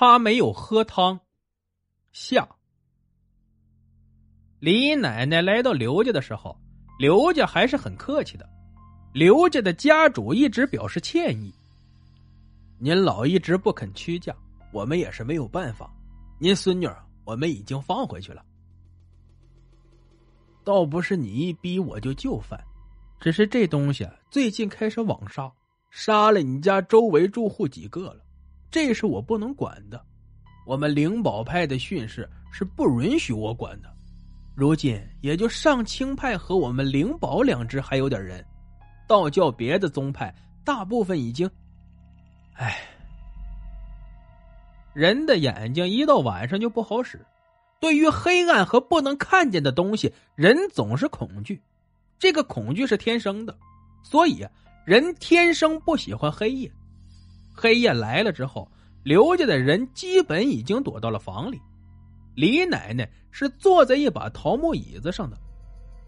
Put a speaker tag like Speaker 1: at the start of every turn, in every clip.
Speaker 1: 他没有喝汤。下，李奶奶来到刘家的时候，刘家还是很客气的。刘家的家主一直表示歉意：“您老一直不肯屈嫁，我们也是没有办法。您孙女我们已经放回去了。倒不是你一逼我就就范，只是这东西最近开始网杀，杀了你家周围住户几个了，这是我不能管的。”我们灵宝派的训示是不允许我管的，如今也就上清派和我们灵宝两支还有点人，道教别的宗派大部分已经……唉，人的眼睛一到晚上就不好使，对于黑暗和不能看见的东西，人总是恐惧，这个恐惧是天生的，所以人天生不喜欢黑夜，黑夜来了之后。刘家的人基本已经躲到了房里，李奶奶是坐在一把桃木椅子上的，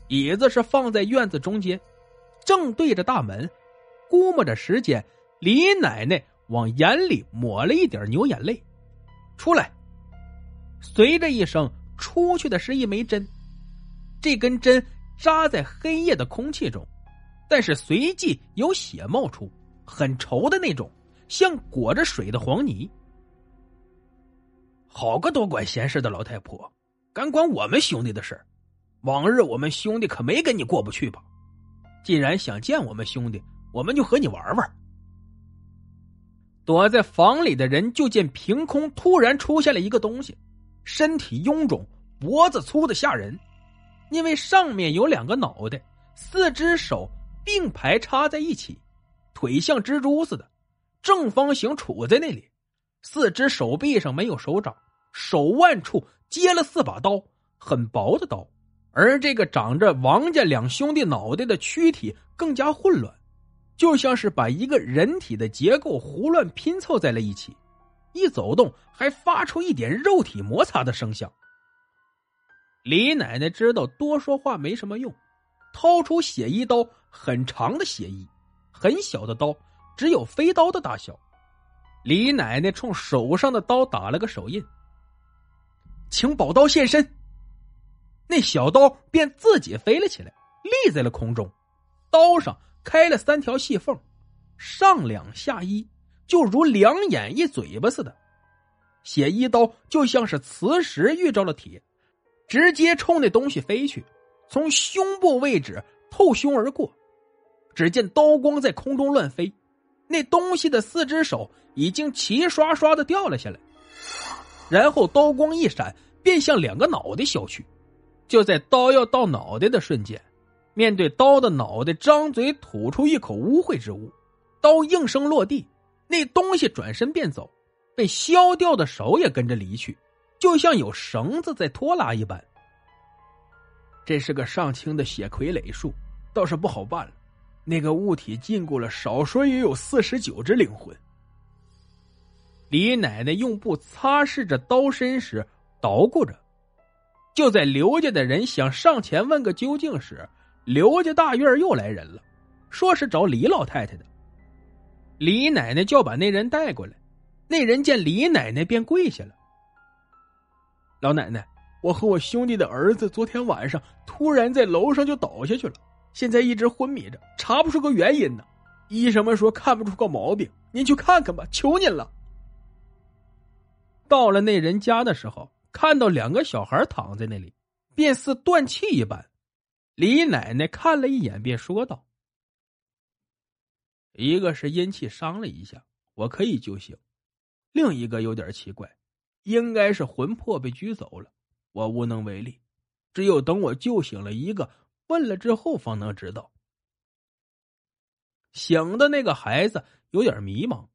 Speaker 1: 椅子是放在院子中间，正对着大门。估摸着时间，李奶奶往眼里抹了一点牛眼泪，出来。随着一声，出去的是一枚针，这根针扎在黑夜的空气中，但是随即有血冒出，很稠的那种。像裹着水的黄泥，好个多管闲事的老太婆，敢管我们兄弟的事往日我们兄弟可没跟你过不去吧？既然想见我们兄弟，我们就和你玩玩。躲在房里的人就见凭空突然出现了一个东西，身体臃肿，脖子粗的吓人，因为上面有两个脑袋，四只手并排插在一起，腿像蜘蛛似的。正方形杵在那里，四只手臂上没有手掌，手腕处接了四把刀，很薄的刀。而这个长着王家两兄弟脑袋的躯体更加混乱，就像是把一个人体的结构胡乱拼凑在了一起，一走动还发出一点肉体摩擦的声响。李奶奶知道多说话没什么用，掏出血衣刀，很长的血衣，很小的刀。只有飞刀的大小，李奶奶冲手上的刀打了个手印，请宝刀现身。那小刀便自己飞了起来，立在了空中，刀上开了三条细缝，上两下一，就如两眼一嘴巴似的。血衣刀就像是磁石遇着了铁，直接冲那东西飞去，从胸部位置透胸而过。只见刀光在空中乱飞。那东西的四只手已经齐刷刷的掉了下来，然后刀光一闪，便向两个脑袋削去。就在刀要到脑袋的瞬间，面对刀的脑袋，张嘴吐出一口污秽之物，刀应声落地。那东西转身便走，被削掉的手也跟着离去，就像有绳子在拖拉一般。这是个上清的血傀儡术，倒是不好办了。那个物体禁锢了，少说也有四十九只灵魂。李奶奶用布擦拭着刀身时，捣鼓着。就在刘家的人想上前问个究竟时，刘家大院又来人了，说是找李老太太的。李奶奶叫把那人带过来，那人见李奶奶便跪下了。老奶奶，我和我兄弟的儿子昨天晚上突然在楼上就倒下去了。现在一直昏迷着，查不出个原因呢。医生们说看不出个毛病，您去看看吧，求您了。到了那人家的时候，看到两个小孩躺在那里，便似断气一般。李奶奶看了一眼，便说道：“一个是阴气伤了一下，我可以救醒；另一个有点奇怪，应该是魂魄被拘走了，我无能为力。只有等我救醒了一个。”问了之后，方能知道。醒的那个孩子有点迷茫，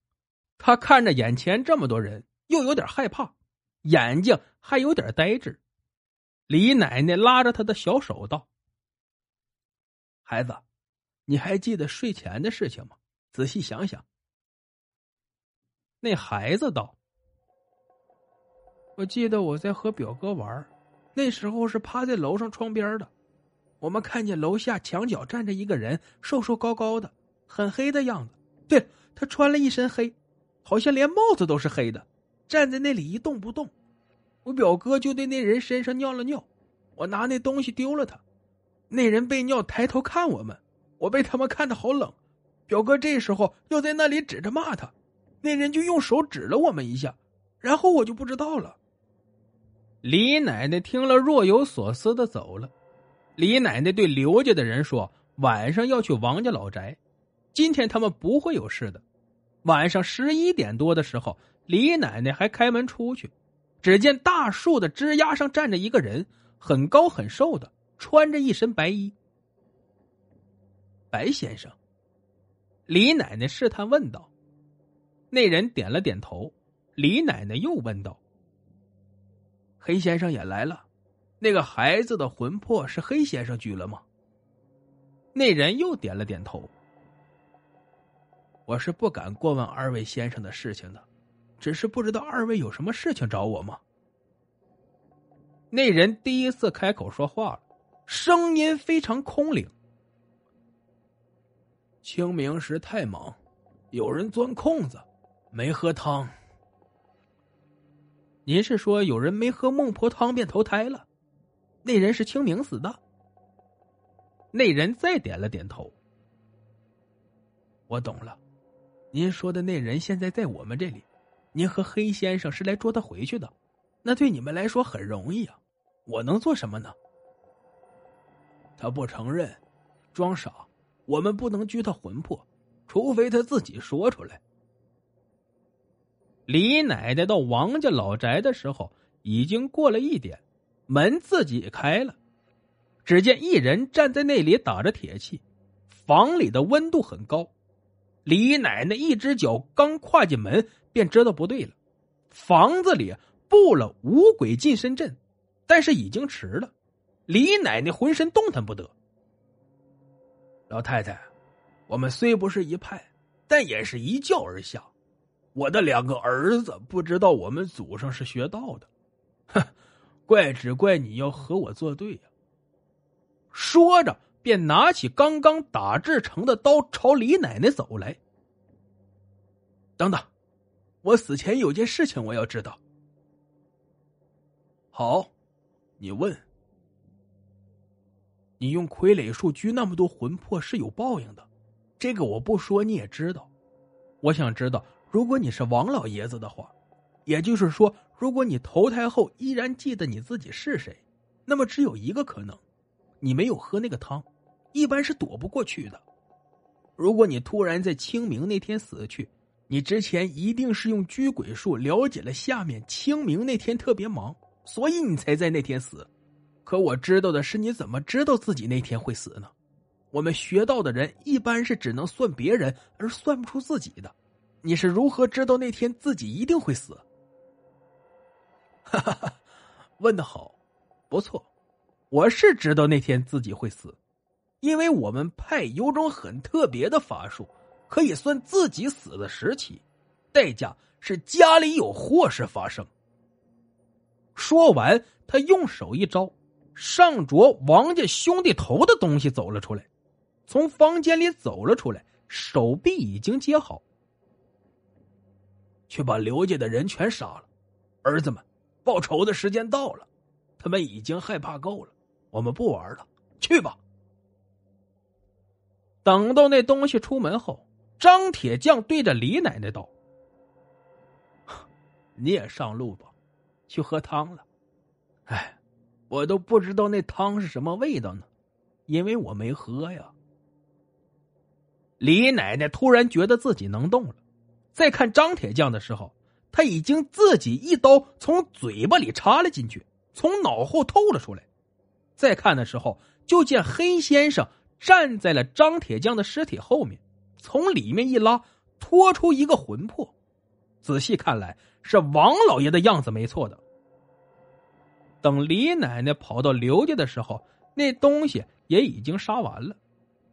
Speaker 2: 他看着眼前这么多人，又有点害怕，眼睛还有点呆滞。李奶奶拉着他的小手道：“
Speaker 3: 孩子，你还记得睡前的事情吗？仔细想想。”
Speaker 2: 那孩子道：“
Speaker 1: 我记得我在和表哥玩，那时候是趴在楼上窗边的，我们看见楼下墙角站着一个人，瘦瘦高高的，很黑的样子。对了，他穿了一身黑。”好像连帽子都是黑的，站在那里一动不动。我表哥就对那人身上尿了尿，我拿那东西丢了他。那人被尿抬头看我们，我被他们看的好冷。表哥这时候又在那里指着骂他，那人就用手指了我们一下，然后我就不知道了。
Speaker 2: 李奶奶听了若有所思的走了。李奶奶对刘家的人说：“晚上要去王家老宅，今天他们不会有事的。”晚上十一点多的时候，李奶奶还开门出去，只见大树的枝丫上站着一个人，很高很瘦的，穿着一身白衣。
Speaker 1: 白先生，
Speaker 2: 李奶奶试探问道。那人点了点头。李奶奶又问道：“
Speaker 1: 黑先生也来了，那个孩子的魂魄是黑先生拘了吗？”
Speaker 2: 那人又点了点头。
Speaker 1: 我是不敢过问二位先生的事情的，只是不知道二位有什么事情找我吗？
Speaker 2: 那人第一次开口说话了，声音非常空灵。
Speaker 1: 清明时太忙，有人钻空子，没喝汤。
Speaker 2: 您是说有人没喝孟婆汤便投胎了？那人是清明死的？那人再点了点头。
Speaker 1: 我懂了。您说的那人现在在我们这里，您和黑先生是来捉他回去的，那对你们来说很容易啊。我能做什么呢？他不承认，装傻，我们不能拘他魂魄，除非他自己说出来。
Speaker 2: 李奶奶到王家老宅的时候，已经过了一点，门自己开了，只见一人站在那里打着铁器，房里的温度很高。李奶奶一只脚刚跨进门，便知道不对了。房子里布了五鬼近身阵，但是已经迟了。李奶奶浑身动弹不得。
Speaker 1: 老太太，我们虽不是一派，但也是一教而下。我的两个儿子不知道我们祖上是学道的，哼，怪只怪你要和我作对呀。
Speaker 2: 说着。便拿起刚刚打制成的刀，朝李奶奶走来。
Speaker 1: 等等，我死前有件事情我要知道。好，你问。你用傀儡术拘那么多魂魄是有报应的，这个我不说你也知道。我想知道，如果你是王老爷子的话，也就是说，如果你投胎后依然记得你自己是谁，那么只有一个可能，你没有喝那个汤。一般是躲不过去的。如果你突然在清明那天死去，你之前一定是用拘鬼术了解了下面清明那天特别忙，所以你才在那天死。可我知道的是，你怎么知道自己那天会死呢？我们学道的人一般是只能算别人，而算不出自己的。你是如何知道那天自己一定会死？哈哈哈，问的好，不错，我是知道那天自己会死。因为我们派有种很特别的法术，可以算自己死的时期，代价是家里有祸事发生。说完，他用手一招，上着王家兄弟头的东西走了出来，从房间里走了出来，手臂已经接好，去把刘家的人全杀了。儿子们，报仇的时间到了，他们已经害怕够了，我们不玩了，去吧。等到那东西出门后，张铁匠对着李奶奶道：“你也上路吧，去喝汤了。哎，我都不知道那汤是什么味道呢，因为我没喝呀。”李奶奶突然觉得自己能动了，再看张铁匠的时候，他已经自己一刀从嘴巴里插了进去，从脑后透了出来。再看的时候，就见黑先生。站在了张铁匠的尸体后面，从里面一拉，拖出一个魂魄，仔细看来是王老爷的样子，没错的。等李奶奶跑到刘家的时候，那东西也已经杀完了。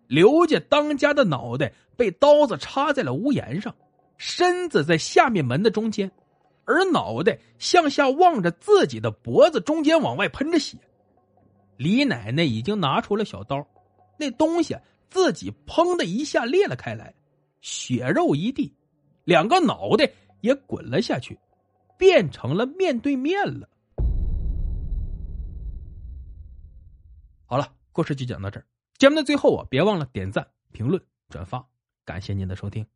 Speaker 1: 刘家当家的脑袋被刀子插在了屋檐上，身子在下面门的中间，而脑袋向下望着自己的脖子中间往外喷着血。李奶奶已经拿出了小刀，那东西自己砰的一下裂了开来，血肉一地，两个脑袋也滚了下去，变成了面对面了。好了，故事就讲到这儿。节目的最后啊，别忘了点赞、评论、转发，感谢您的收听。